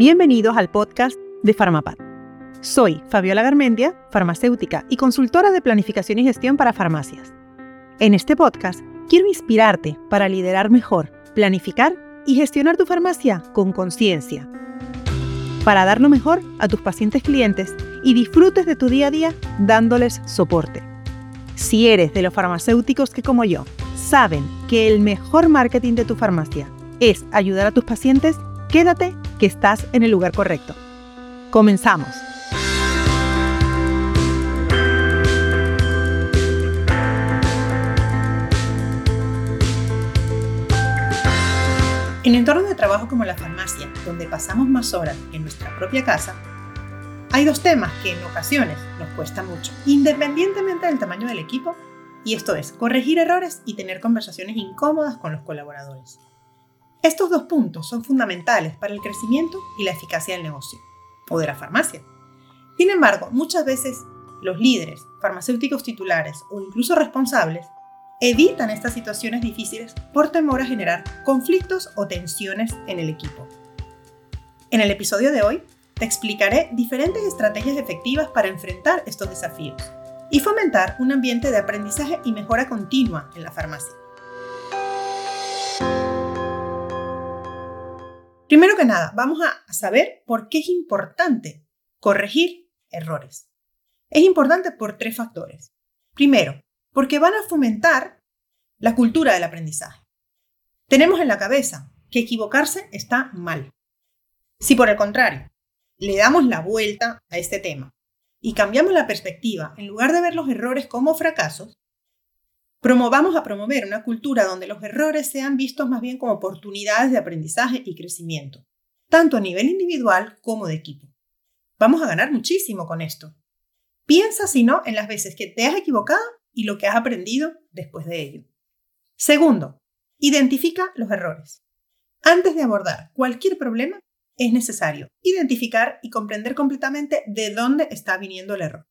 Bienvenidos al podcast de Farmapad. Soy Fabiola Garmendia, farmacéutica y consultora de planificación y gestión para farmacias. En este podcast quiero inspirarte para liderar mejor, planificar y gestionar tu farmacia con conciencia. Para dar lo mejor a tus pacientes clientes y disfrutes de tu día a día dándoles soporte. Si eres de los farmacéuticos que como yo saben que el mejor marketing de tu farmacia es ayudar a tus pacientes, quédate que estás en el lugar correcto. Comenzamos. En entornos de trabajo como la farmacia, donde pasamos más horas que en nuestra propia casa, hay dos temas que en ocasiones nos cuesta mucho, independientemente del tamaño del equipo, y esto es corregir errores y tener conversaciones incómodas con los colaboradores. Estos dos puntos son fundamentales para el crecimiento y la eficacia del negocio o de la farmacia. Sin embargo, muchas veces los líderes, farmacéuticos titulares o incluso responsables evitan estas situaciones difíciles por temor a generar conflictos o tensiones en el equipo. En el episodio de hoy te explicaré diferentes estrategias efectivas para enfrentar estos desafíos y fomentar un ambiente de aprendizaje y mejora continua en la farmacia. Primero que nada, vamos a saber por qué es importante corregir errores. Es importante por tres factores. Primero, porque van a fomentar la cultura del aprendizaje. Tenemos en la cabeza que equivocarse está mal. Si por el contrario, le damos la vuelta a este tema y cambiamos la perspectiva, en lugar de ver los errores como fracasos, Promovamos a promover una cultura donde los errores sean vistos más bien como oportunidades de aprendizaje y crecimiento, tanto a nivel individual como de equipo. Vamos a ganar muchísimo con esto. Piensa, si no, en las veces que te has equivocado y lo que has aprendido después de ello. Segundo, identifica los errores. Antes de abordar cualquier problema, es necesario identificar y comprender completamente de dónde está viniendo el error.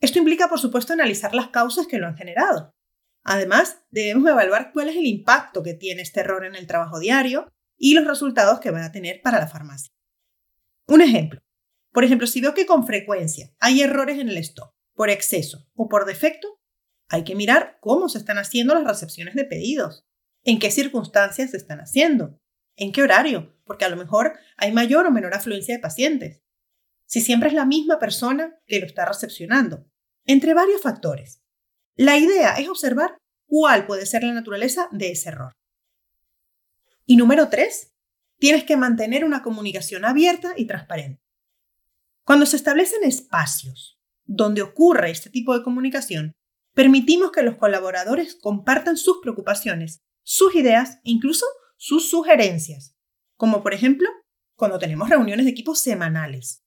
Esto implica, por supuesto, analizar las causas que lo han generado. Además, debemos evaluar cuál es el impacto que tiene este error en el trabajo diario y los resultados que va a tener para la farmacia. Un ejemplo. Por ejemplo, si veo que con frecuencia hay errores en el stock, por exceso o por defecto, hay que mirar cómo se están haciendo las recepciones de pedidos, en qué circunstancias se están haciendo, en qué horario, porque a lo mejor hay mayor o menor afluencia de pacientes, si siempre es la misma persona que lo está recepcionando, entre varios factores. La idea es observar cuál puede ser la naturaleza de ese error. Y número tres, tienes que mantener una comunicación abierta y transparente. Cuando se establecen espacios donde ocurre este tipo de comunicación, permitimos que los colaboradores compartan sus preocupaciones, sus ideas incluso sus sugerencias, como por ejemplo cuando tenemos reuniones de equipos semanales.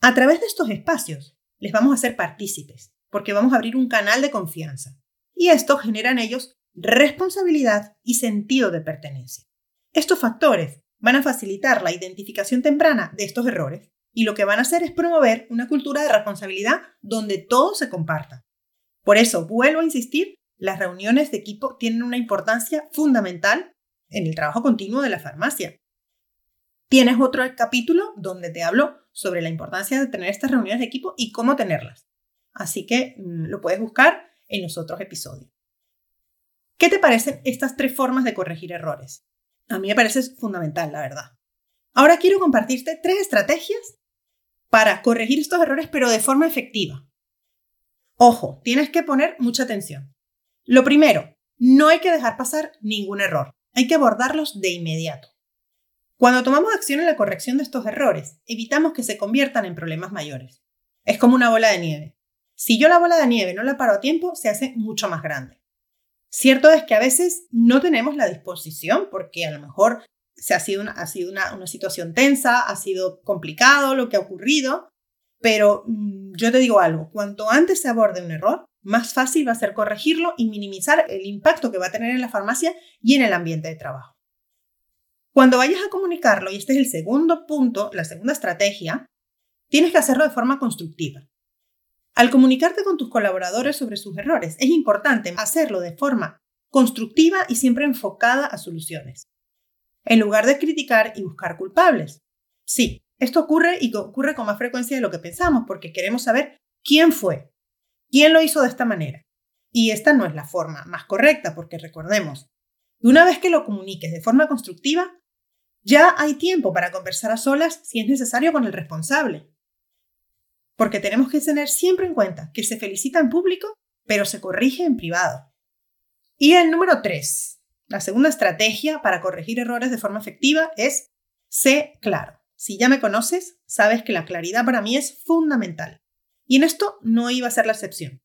A través de estos espacios les vamos a hacer partícipes porque vamos a abrir un canal de confianza. Y esto genera en ellos responsabilidad y sentido de pertenencia. Estos factores van a facilitar la identificación temprana de estos errores y lo que van a hacer es promover una cultura de responsabilidad donde todo se comparta. Por eso, vuelvo a insistir, las reuniones de equipo tienen una importancia fundamental en el trabajo continuo de la farmacia. Tienes otro capítulo donde te hablo sobre la importancia de tener estas reuniones de equipo y cómo tenerlas. Así que mm, lo puedes buscar en los otros episodios. ¿Qué te parecen estas tres formas de corregir errores? A mí me parece fundamental, la verdad. Ahora quiero compartirte tres estrategias para corregir estos errores, pero de forma efectiva. Ojo, tienes que poner mucha atención. Lo primero, no hay que dejar pasar ningún error. Hay que abordarlos de inmediato. Cuando tomamos acción en la corrección de estos errores, evitamos que se conviertan en problemas mayores. Es como una bola de nieve. Si yo la bola de nieve no la paro a tiempo, se hace mucho más grande. Cierto es que a veces no tenemos la disposición porque a lo mejor se ha sido, una, una, situación tensa, ha sido complicado lo que ha ocurrido, pero mm, yo te digo algo, cuanto antes se aborde un error, más fácil va a ser corregirlo y minimizar el impacto que va a tener en la farmacia y en el ambiente de trabajo. Cuando vayas a comunicarlo, y este es el segundo punto, la segunda estrategia, tienes que hacerlo de forma constructiva. Al comunicarte con tus colaboradores sobre sus errores, es importante hacerlo de forma constructiva y siempre enfocada a soluciones, en lugar de criticar y buscar culpables. Sí, esto ocurre y ocurre con más frecuencia de lo que pensamos porque queremos saber quién fue, quién lo hizo de esta manera. Y esta no es la forma más correcta porque recordemos, una vez que lo comuniques de forma constructiva, ya hay tiempo para conversar a solas si es necesario con el responsable. Porque tenemos que tener siempre en cuenta que se felicita en público, pero se corrige en privado. Y el número 3, la segunda estrategia para corregir errores de forma efectiva es sé claro. Si ya me conoces, sabes que la claridad para mí es fundamental. Y en esto no iba a ser la excepción.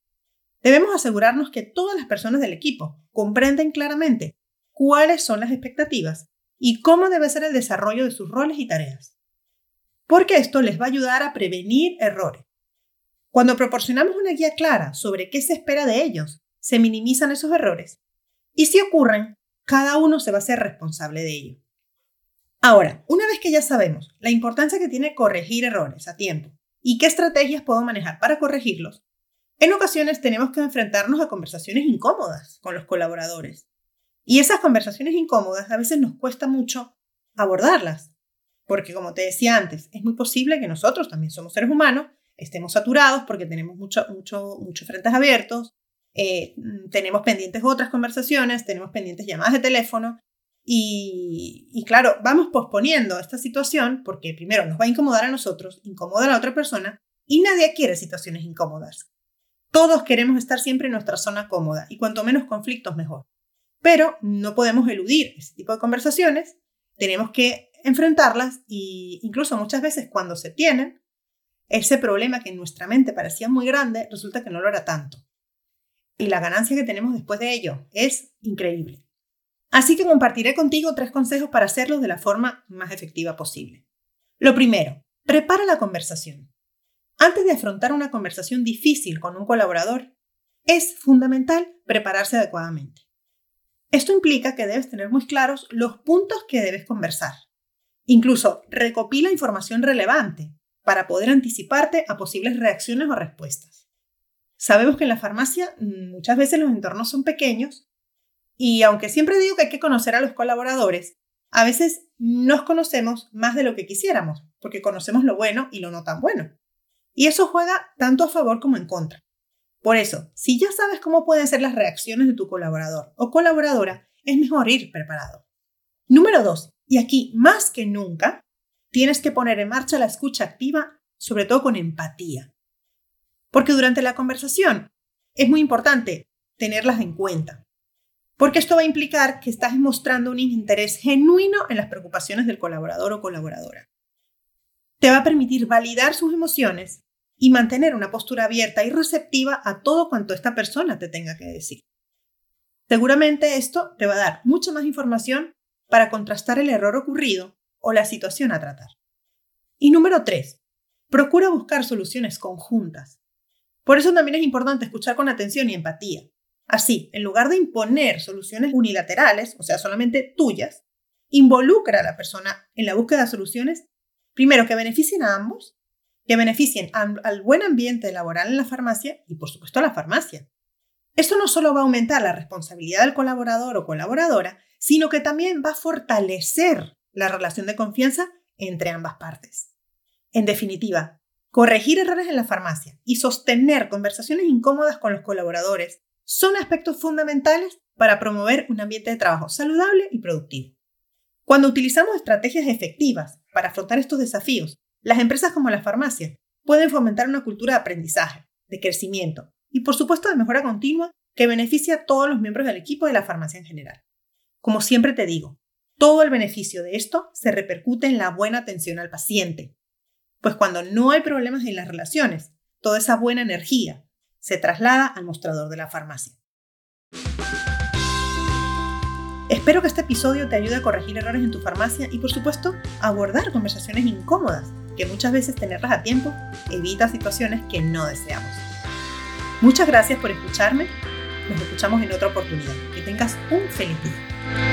Debemos asegurarnos que todas las personas del equipo comprenden claramente cuáles son las expectativas y cómo debe ser el desarrollo de sus roles y tareas. Porque esto les va a ayudar a prevenir errores. Cuando proporcionamos una guía clara sobre qué se espera de ellos, se minimizan esos errores. Y si ocurren, cada uno se va a ser responsable de ello. Ahora, una vez que ya sabemos la importancia que tiene corregir errores a tiempo y qué estrategias puedo manejar para corregirlos, en ocasiones tenemos que enfrentarnos a conversaciones incómodas con los colaboradores. Y esas conversaciones incómodas a veces nos cuesta mucho abordarlas, porque como te decía antes, es muy posible que nosotros también somos seres humanos, estemos saturados porque tenemos mucho, mucho, muchos frentes abiertos, eh, tenemos pendientes otras conversaciones, tenemos pendientes llamadas de teléfono y, claro, vamos posponiendo esta situación porque primero nos va a incomodar a nosotros, incomoda a la otra persona y nadie quiere situaciones incómodas. Todos queremos estar siempre en nuestra zona cómoda y cuanto menos conflictos mejor. Pero no podemos eludir ese tipo de conversaciones, tenemos que enfrentarlas e incluso muchas veces cuando se tienen, ese problema que en nuestra mente parecía muy grande resulta que no lo era tanto. Y la ganancia que tenemos después de ello es increíble. Así que compartiré contigo tres consejos para hacerlo de la forma más efectiva posible. Lo primero, prepara la conversación. Antes de afrontar una conversación difícil con un colaborador, es fundamental prepararse adecuadamente. Esto implica que debes tener muy claros los puntos que debes conversar. Incluso recopila información relevante para poder anticiparte a posibles reacciones o respuestas. Sabemos que en la farmacia mm, muchas veces los entornos son pequeños y aunque siempre digo que hay que conocer a los colaboradores, a veces nos conocemos más de lo que quisiéramos, porque conocemos lo bueno y lo no tan bueno. Y eso juega tanto a favor como en contra. Por eso, si ya sabes cómo pueden ser las reacciones de tu colaborador o colaboradora, es mejor ir preparado. Número 2. Y aquí, más que nunca, tienes que poner en marcha la escucha activa, sobre todo con empatía. Porque durante la conversación es muy importante tenerlas en cuenta porque esto va a implicar que estás mostrando un interés genuino en las preocupaciones del colaborador o colaboradora. Te va a permitir validar sus emociones y mantener una postura abierta y receptiva a todo cuanto esta persona te tenga que decir. Seguramente esto te va a dar mucha más información para contrastar el error ocurrido o la situación a tratar. Y número 3. Procura buscar soluciones conjuntas. Por eso también es importante escuchar con atención y empatía, Así, en lugar de imponer soluciones unilaterales, o sea, solamente tuyas, involucra a la persona en la búsqueda de soluciones, primero, que beneficien a ambos, que beneficien al, buen ambiente laboral en la farmacia y, por supuesto, a la farmacia. Esto no solo va a aumentar la responsabilidad del colaborador o colaboradora, sino que también va a fortalecer la relación de confianza entre ambas partes. En definitiva, corregir errores en la farmacia y sostener conversaciones incómodas con los colaboradores son aspectos fundamentales para promover un ambiente de trabajo saludable y productivo. Cuando utilizamos estrategias efectivas para afrontar estos desafíos, las empresas como la farmacia pueden fomentar una cultura de aprendizaje, de crecimiento y por supuesto de mejora continua que beneficia a todos los miembros del equipo de la farmacia en general. Como siempre te digo, todo el beneficio de esto se repercute en la buena atención al paciente, pues cuando no hay problemas en las relaciones, toda esa buena energía, se traslada al mostrador de la farmacia. Espero que este episodio te ayude a corregir errores en tu farmacia y por supuesto a abordar conversaciones incómodas, que muchas veces tenerlas a tiempo evita situaciones que no deseamos. Muchas gracias por escucharme, nos escuchamos en otra oportunidad. Que tengas un feliz día.